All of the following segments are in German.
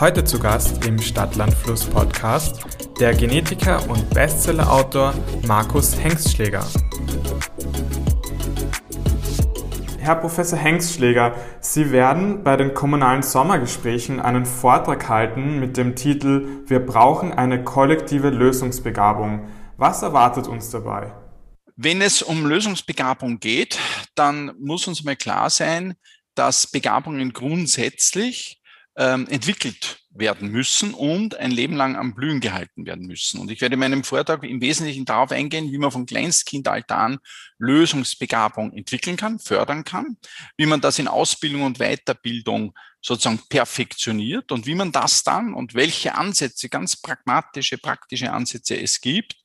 Heute zu Gast im Stadtlandfluss Podcast der Genetiker und Bestsellerautor Markus Hengstschläger. Herr Professor Hengstschläger, Sie werden bei den kommunalen Sommergesprächen einen Vortrag halten mit dem Titel Wir brauchen eine kollektive Lösungsbegabung. Was erwartet uns dabei? Wenn es um Lösungsbegabung geht, dann muss uns mal klar sein, dass Begabungen grundsätzlich ähm, entwickelt werden müssen und ein Leben lang am Blühen gehalten werden müssen. Und ich werde in meinem Vortrag im Wesentlichen darauf eingehen, wie man von Kleinstkindalter an Lösungsbegabung entwickeln kann, fördern kann, wie man das in Ausbildung und Weiterbildung sozusagen perfektioniert und wie man das dann und welche Ansätze, ganz pragmatische, praktische Ansätze es gibt,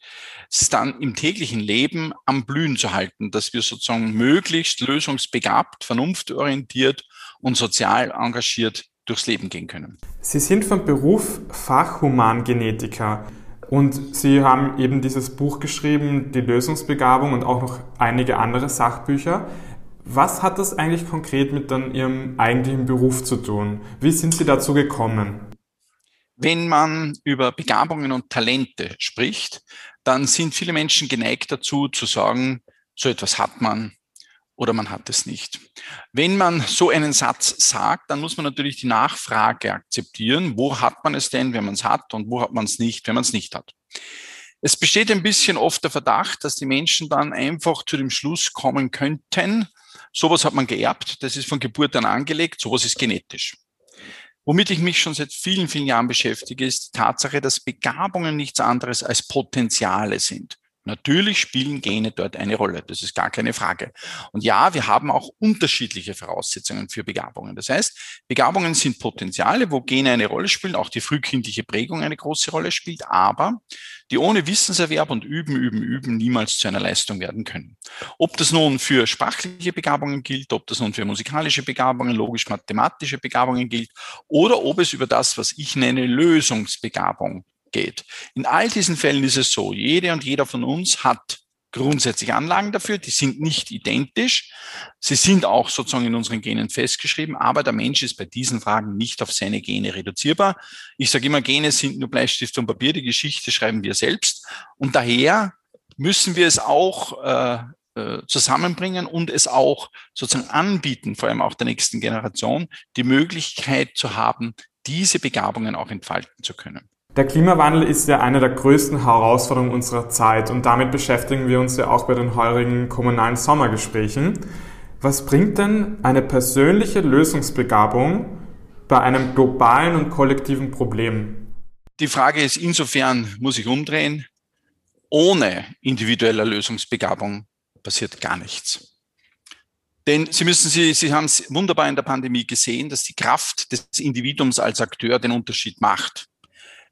es dann im täglichen Leben am Blühen zu halten, dass wir sozusagen möglichst lösungsbegabt, vernunftorientiert und sozial engagiert durchs Leben gehen können. Sie sind von Beruf Fachhumangenetiker und Sie haben eben dieses Buch geschrieben, Die Lösungsbegabung und auch noch einige andere Sachbücher. Was hat das eigentlich konkret mit dann Ihrem eigentlichen Beruf zu tun? Wie sind Sie dazu gekommen? Wenn man über Begabungen und Talente spricht, dann sind viele Menschen geneigt dazu zu sagen, so etwas hat man, oder man hat es nicht. Wenn man so einen Satz sagt, dann muss man natürlich die Nachfrage akzeptieren. Wo hat man es denn, wenn man es hat und wo hat man es nicht, wenn man es nicht hat? Es besteht ein bisschen oft der Verdacht, dass die Menschen dann einfach zu dem Schluss kommen könnten, sowas hat man geerbt, das ist von Geburt an angelegt, sowas ist genetisch. Womit ich mich schon seit vielen, vielen Jahren beschäftige, ist die Tatsache, dass Begabungen nichts anderes als Potenziale sind. Natürlich spielen Gene dort eine Rolle, das ist gar keine Frage. Und ja, wir haben auch unterschiedliche Voraussetzungen für Begabungen. Das heißt, Begabungen sind Potenziale, wo Gene eine Rolle spielen, auch die frühkindliche Prägung eine große Rolle spielt, aber die ohne Wissenserwerb und Üben, Üben, Üben niemals zu einer Leistung werden können. Ob das nun für sprachliche Begabungen gilt, ob das nun für musikalische Begabungen, logisch-mathematische Begabungen gilt oder ob es über das, was ich nenne, Lösungsbegabung geht. In all diesen Fällen ist es so, jede und jeder von uns hat grundsätzlich Anlagen dafür, die sind nicht identisch. Sie sind auch sozusagen in unseren Genen festgeschrieben, aber der Mensch ist bei diesen Fragen nicht auf seine Gene reduzierbar. Ich sage immer, Gene sind nur Bleistift und Papier, die Geschichte schreiben wir selbst. Und daher müssen wir es auch äh, äh zusammenbringen und es auch sozusagen anbieten, vor allem auch der nächsten Generation, die Möglichkeit zu haben, diese Begabungen auch entfalten zu können. Der Klimawandel ist ja eine der größten Herausforderungen unserer Zeit und damit beschäftigen wir uns ja auch bei den heurigen kommunalen Sommergesprächen. Was bringt denn eine persönliche Lösungsbegabung bei einem globalen und kollektiven Problem? Die Frage ist insofern, muss ich umdrehen, ohne individueller Lösungsbegabung passiert gar nichts. Denn Sie müssen, Sie, Sie haben es wunderbar in der Pandemie gesehen, dass die Kraft des Individuums als Akteur den Unterschied macht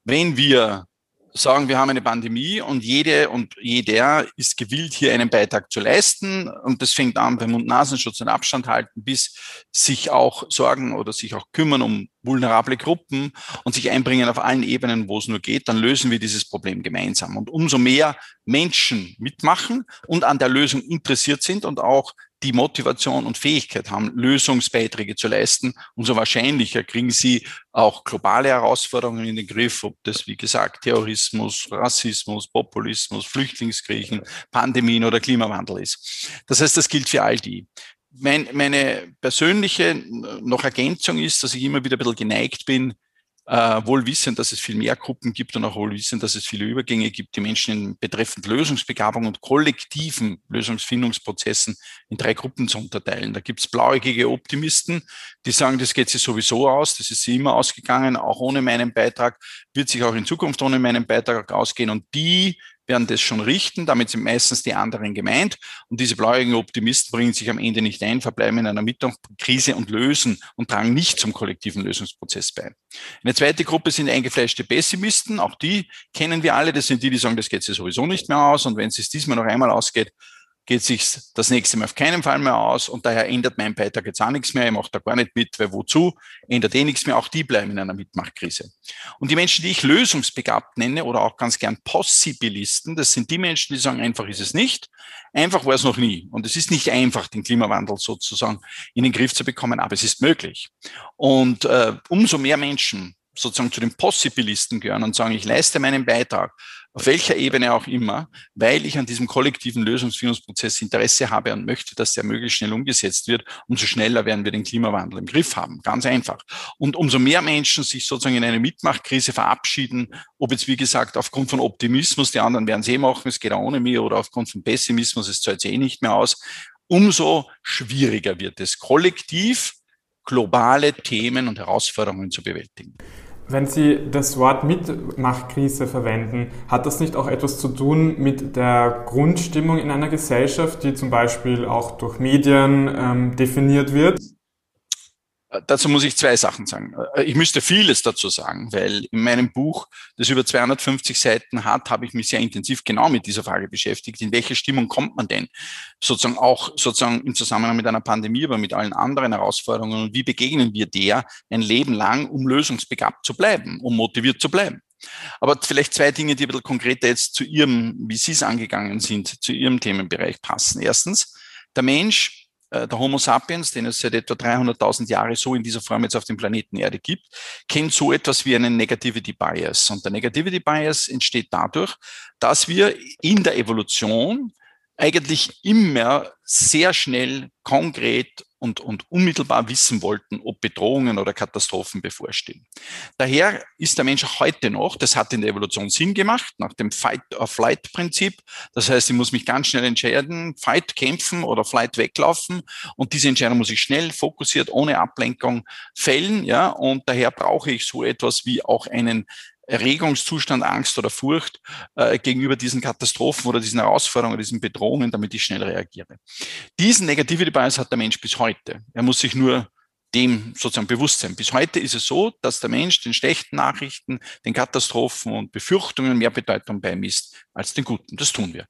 wenn wir sagen, wir haben eine Pandemie und jede und jeder ist gewillt, hier einen Beitrag zu leisten. Und das fängt an beim Mund-Nasenschutz und Abstand halten, bis sich auch sorgen oder sich auch kümmern um vulnerable Gruppen und sich einbringen auf allen Ebenen, wo es nur geht, dann lösen wir dieses Problem gemeinsam. Und umso mehr Menschen mitmachen und an der Lösung interessiert sind und auch die Motivation und Fähigkeit haben, Lösungsbeiträge zu leisten, umso wahrscheinlicher kriegen sie auch globale Herausforderungen in den Griff, ob das, wie gesagt, Terrorismus, Rassismus, Populismus, Flüchtlingskriechen, Pandemien oder Klimawandel ist. Das heißt, das gilt für all die. Mein, meine persönliche noch Ergänzung ist, dass ich immer wieder ein bisschen geneigt bin, äh, wohl wissend, dass es viel mehr Gruppen gibt und auch wohl wissend, dass es viele Übergänge gibt, die Menschen in betreffend Lösungsbegabung und kollektiven Lösungsfindungsprozessen in drei Gruppen zu unterteilen. Da gibt es blauäugige Optimisten, die sagen, das geht sich sowieso aus, das ist sie immer ausgegangen, auch ohne meinen Beitrag, wird sich auch in Zukunft ohne meinen Beitrag ausgehen. Und die werden das schon richten. Damit sind meistens die anderen gemeint. Und diese blauäugigen Optimisten bringen sich am Ende nicht ein, verbleiben in einer Mittagskrise und lösen und tragen nicht zum kollektiven Lösungsprozess bei. Eine zweite Gruppe sind eingefleischte Pessimisten. Auch die kennen wir alle. Das sind die, die sagen, das geht sich sowieso nicht mehr aus. Und wenn es diesmal noch einmal ausgeht, geht sich das nächste Mal auf keinen Fall mehr aus und daher ändert mein Beitrag jetzt auch nichts mehr, ich mache da gar nicht mit, weil wozu, ändert eh nichts mehr, auch die bleiben in einer Mitmachkrise. Und die Menschen, die ich lösungsbegabt nenne oder auch ganz gern Possibilisten, das sind die Menschen, die sagen, einfach ist es nicht, einfach war es noch nie. Und es ist nicht einfach, den Klimawandel sozusagen in den Griff zu bekommen, aber es ist möglich. Und äh, umso mehr Menschen sozusagen zu den Possibilisten gehören und sagen, ich leiste meinen Beitrag, auf welcher Ebene auch immer, weil ich an diesem kollektiven Lösungsfindungsprozess Interesse habe und möchte, dass der möglichst schnell umgesetzt wird, umso schneller werden wir den Klimawandel im Griff haben. Ganz einfach. Und umso mehr Menschen sich sozusagen in eine Mitmachtkrise verabschieden, ob jetzt wie gesagt aufgrund von Optimismus, die anderen werden es eh machen, es geht auch ohne mir, oder aufgrund von Pessimismus, es zahlt eh nicht mehr aus, umso schwieriger wird es, kollektiv globale Themen und Herausforderungen zu bewältigen. Wenn Sie das Wort Mitmachkrise verwenden, hat das nicht auch etwas zu tun mit der Grundstimmung in einer Gesellschaft, die zum Beispiel auch durch Medien ähm, definiert wird? Dazu muss ich zwei Sachen sagen. Äh, ich müsste vieles dazu sagen, weil in meinem Buch, das über 250 Seiten hat, habe ich mich sehr intensiv genau mit dieser Frage beschäftigt. In welche Stimmung kommt man denn? Sozusagen auch sozusagen im Zusammenhang mit einer Pandemie, aber mit allen anderen Herausforderungen. Und wie begegnen wir der ein Leben lang, um lösungsbegabt zu bleiben, um motiviert zu bleiben? Aber vielleicht zwei Dinge, die ein bisschen konkreter jetzt zu Ihrem, wie Sie es angegangen sind, zu Ihrem Themenbereich passen. Erstens, der Mensch der Homo sapiens, den es seit etwa 300.000 Jahren so in dieser Form jetzt auf dem Planeten Erde gibt, kennt so etwas wie einen Negativity Bias. Und der Negativity Bias entsteht dadurch, dass wir in der Evolution eigentlich immer sehr schnell konkret und, und unmittelbar wissen wollten, ob Bedrohungen oder Katastrophen bevorstehen. Daher ist der Mensch heute noch, das hat in der Evolution Sinn gemacht, nach dem Fight-or-Flight-Prinzip. Das heißt, ich muss mich ganz schnell entscheiden, Fight kämpfen oder Flight weglaufen. Und diese Entscheidung muss ich schnell, fokussiert, ohne Ablenkung fällen. Ja, und daher brauche ich so etwas wie auch einen Erregungszustand, Angst oder Furcht äh, gegenüber diesen Katastrophen oder diesen Herausforderungen, diesen Bedrohungen, damit ich schnell reagiere. Diesen Negativity Bias hat der Mensch bis heute. Er muss sich nur dem sozusagen bewusst sein. Bis heute ist es so, dass der Mensch den schlechten Nachrichten, den Katastrophen und Befürchtungen mehr Bedeutung beimisst als den guten. Das tun wir.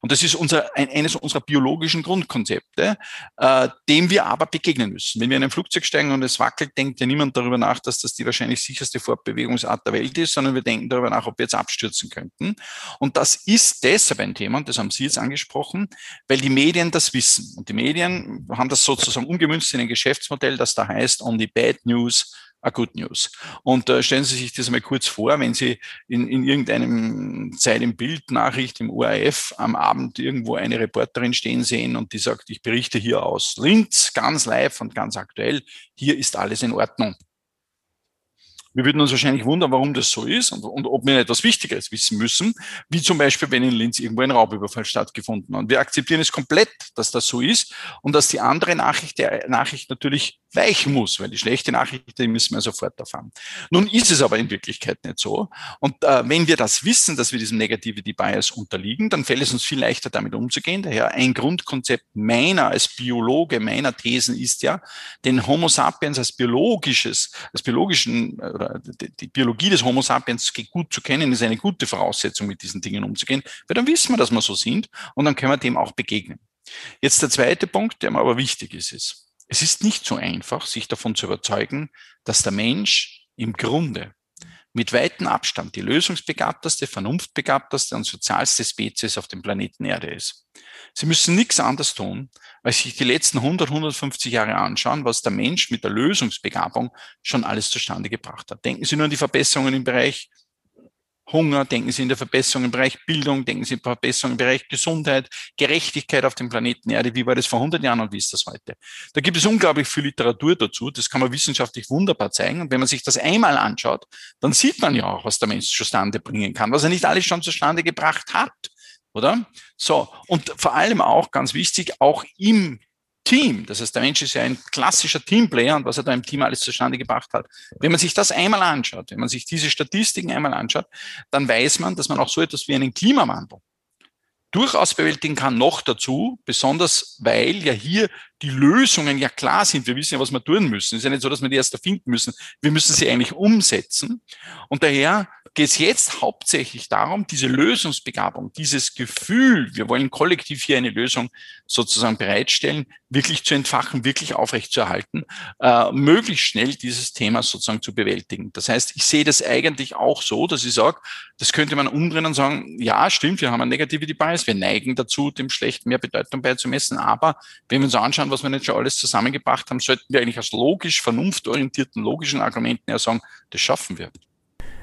Und das ist unser, ein, eines unserer biologischen Grundkonzepte, äh, dem wir aber begegnen müssen. Wenn wir in ein Flugzeug steigen und es wackelt, denkt ja niemand darüber nach, dass das die wahrscheinlich sicherste Fortbewegungsart der Welt ist, sondern wir denken darüber nach, ob wir jetzt abstürzen könnten. Und das ist deshalb ein Thema, und das haben Sie jetzt angesprochen, weil die Medien das wissen. Und die Medien haben das sozusagen umgemünzt in ein Geschäftsmodell, das da heißt, only bad news a good news. Und äh, stellen Sie sich das mal kurz vor, wenn Sie in, in irgendeinem Zeit im Bild Nachricht im ORF am Abend irgendwo eine Reporterin stehen sehen und die sagt, ich berichte hier aus Linz, ganz live und ganz aktuell, hier ist alles in Ordnung. Wir würden uns wahrscheinlich wundern, warum das so ist und, und, ob wir etwas Wichtigeres wissen müssen, wie zum Beispiel, wenn in Linz irgendwo ein Raubüberfall stattgefunden hat. Wir akzeptieren es komplett, dass das so ist und dass die andere Nachricht, der Nachricht natürlich weichen muss, weil die schlechte Nachricht, die müssen wir sofort erfahren. Nun ist es aber in Wirklichkeit nicht so. Und äh, wenn wir das wissen, dass wir diesem Negativity Bias unterliegen, dann fällt es uns viel leichter, damit umzugehen. Daher ein Grundkonzept meiner als Biologe, meiner Thesen ist ja, den Homo sapiens als biologisches, als biologischen, oder die Biologie des Homo sapiens gut zu kennen, ist eine gute Voraussetzung, mit diesen Dingen umzugehen, weil dann wissen wir, dass wir so sind und dann können wir dem auch begegnen. Jetzt der zweite Punkt, der mir aber wichtig ist, ist, es ist nicht so einfach, sich davon zu überzeugen, dass der Mensch im Grunde mit weitem Abstand die lösungsbegabteste, vernunftbegabteste und sozialste Spezies auf dem Planeten Erde ist. Sie müssen nichts anderes tun, als sich die letzten 100, 150 Jahre anschauen, was der Mensch mit der Lösungsbegabung schon alles zustande gebracht hat. Denken Sie nur an die Verbesserungen im Bereich Hunger, denken Sie in der Verbesserung im Bereich Bildung, denken Sie in der Verbesserung im Bereich Gesundheit, Gerechtigkeit auf dem Planeten Erde. Wie war das vor 100 Jahren und wie ist das heute? Da gibt es unglaublich viel Literatur dazu. Das kann man wissenschaftlich wunderbar zeigen. Und wenn man sich das einmal anschaut, dann sieht man ja auch, was der Mensch zustande bringen kann, was er nicht alles schon zustande gebracht hat. Oder? So. Und vor allem auch ganz wichtig, auch im Team. Das heißt, der Mensch ist ja ein klassischer Teamplayer und was er da im Team alles zustande gebracht hat. Wenn man sich das einmal anschaut, wenn man sich diese Statistiken einmal anschaut, dann weiß man, dass man auch so etwas wie einen Klimawandel durchaus bewältigen kann. Noch dazu, besonders weil ja hier die Lösungen ja klar sind. Wir wissen ja, was wir tun müssen. Es ist ja nicht so, dass wir die erst erfinden müssen. Wir müssen sie eigentlich umsetzen. Und daher geht es jetzt hauptsächlich darum, diese Lösungsbegabung, dieses Gefühl, wir wollen kollektiv hier eine Lösung sozusagen bereitstellen, wirklich zu entfachen, wirklich aufrechtzuerhalten, äh, möglichst schnell dieses Thema sozusagen zu bewältigen. Das heißt, ich sehe das eigentlich auch so, dass ich sage, das könnte man umdrehen und sagen, ja, stimmt, wir haben einen Negativity Bias, wir neigen dazu, dem Schlechten mehr Bedeutung beizumessen, aber wenn wir uns anschauen, was wir jetzt schon alles zusammengebracht haben, sollten wir eigentlich aus logisch, vernunftorientierten, logischen Argumenten ja sagen, das schaffen wir.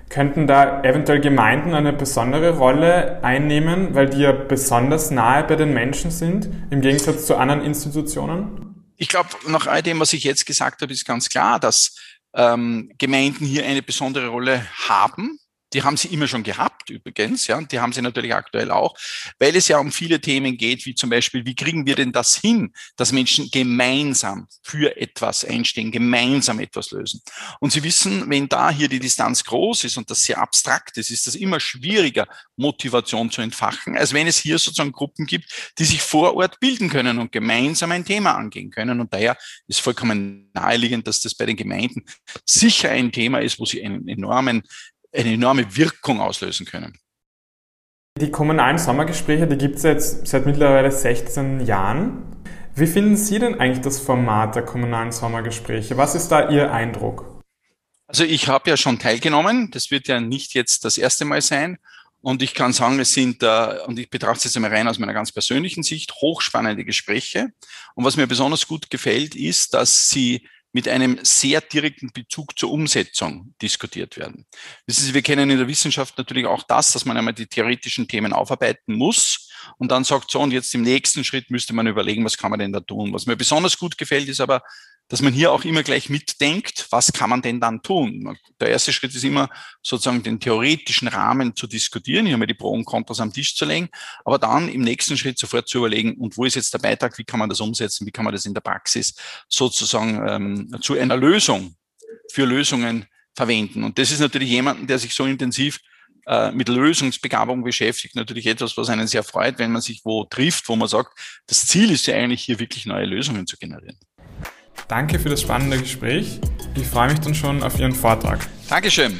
Könnten da eventuell Gemeinden eine besondere Rolle einnehmen, weil die ja besonders nahe bei den Menschen sind, im Gegensatz zu anderen Institutionen? Ich glaube, nach all dem, was ich jetzt gesagt habe, ist ganz klar, dass ähm, Gemeinden hier eine besondere Rolle haben. Die haben sie immer schon gehabt, übrigens, ja, und die haben sie natürlich aktuell auch, weil es ja um viele Themen geht, wie zum Beispiel, wie kriegen wir denn das hin, dass Menschen gemeinsam für etwas einstehen, gemeinsam etwas lösen. Und Sie wissen, wenn da hier die Distanz groß ist und das sehr abstrakt ist, ist das immer schwieriger, Motivation zu entfachen, als wenn es hier sozusagen Gruppen gibt, die sich vor Ort bilden können und gemeinsam ein Thema angehen können. Und daher ist vollkommen naheliegend, dass das bei den Gemeinden sicher ein Thema ist, wo sie einen enormen eine enorme Wirkung auslösen können. Die kommunalen Sommergespräche, die gibt es jetzt seit mittlerweile 16 Jahren. Wie finden Sie denn eigentlich das Format der kommunalen Sommergespräche? Was ist da Ihr Eindruck? Also ich habe ja schon teilgenommen. Das wird ja nicht jetzt das erste Mal sein. Und ich kann sagen, es sind, äh, und ich betrachte es jetzt einmal rein aus meiner ganz persönlichen Sicht, hochspannende Gespräche. Und was mir besonders gut gefällt, ist, dass sie mit einem sehr direkten Bezug zur Umsetzung diskutiert werden. Wissen Sie, wir kennen in der Wissenschaft natürlich auch das, dass man einmal die theoretischen Themen aufarbeiten muss und dann sagt so, und jetzt im nächsten Schritt müsste man überlegen, was kann man denn da tun. Was mir besonders gut gefällt, ist aber, dass man hier auch immer gleich mitdenkt, was kann man denn dann tun? Der erste Schritt ist immer sozusagen den theoretischen Rahmen zu diskutieren, hier mal die Pro und Kontras am Tisch zu legen, aber dann im nächsten Schritt sofort zu überlegen, und wo ist jetzt der Beitrag, wie kann man das umsetzen, wie kann man das in der Praxis sozusagen ähm, zu einer Lösung für Lösungen verwenden. Und das ist natürlich jemanden, der sich so intensiv äh, mit Lösungsbegabung beschäftigt, natürlich etwas, was einen sehr freut, wenn man sich wo trifft, wo man sagt, das Ziel ist ja eigentlich hier wirklich neue Lösungen zu generieren. Danke für das spannende Gespräch. Ich freue mich dann schon auf Ihren Vortrag. Dankeschön.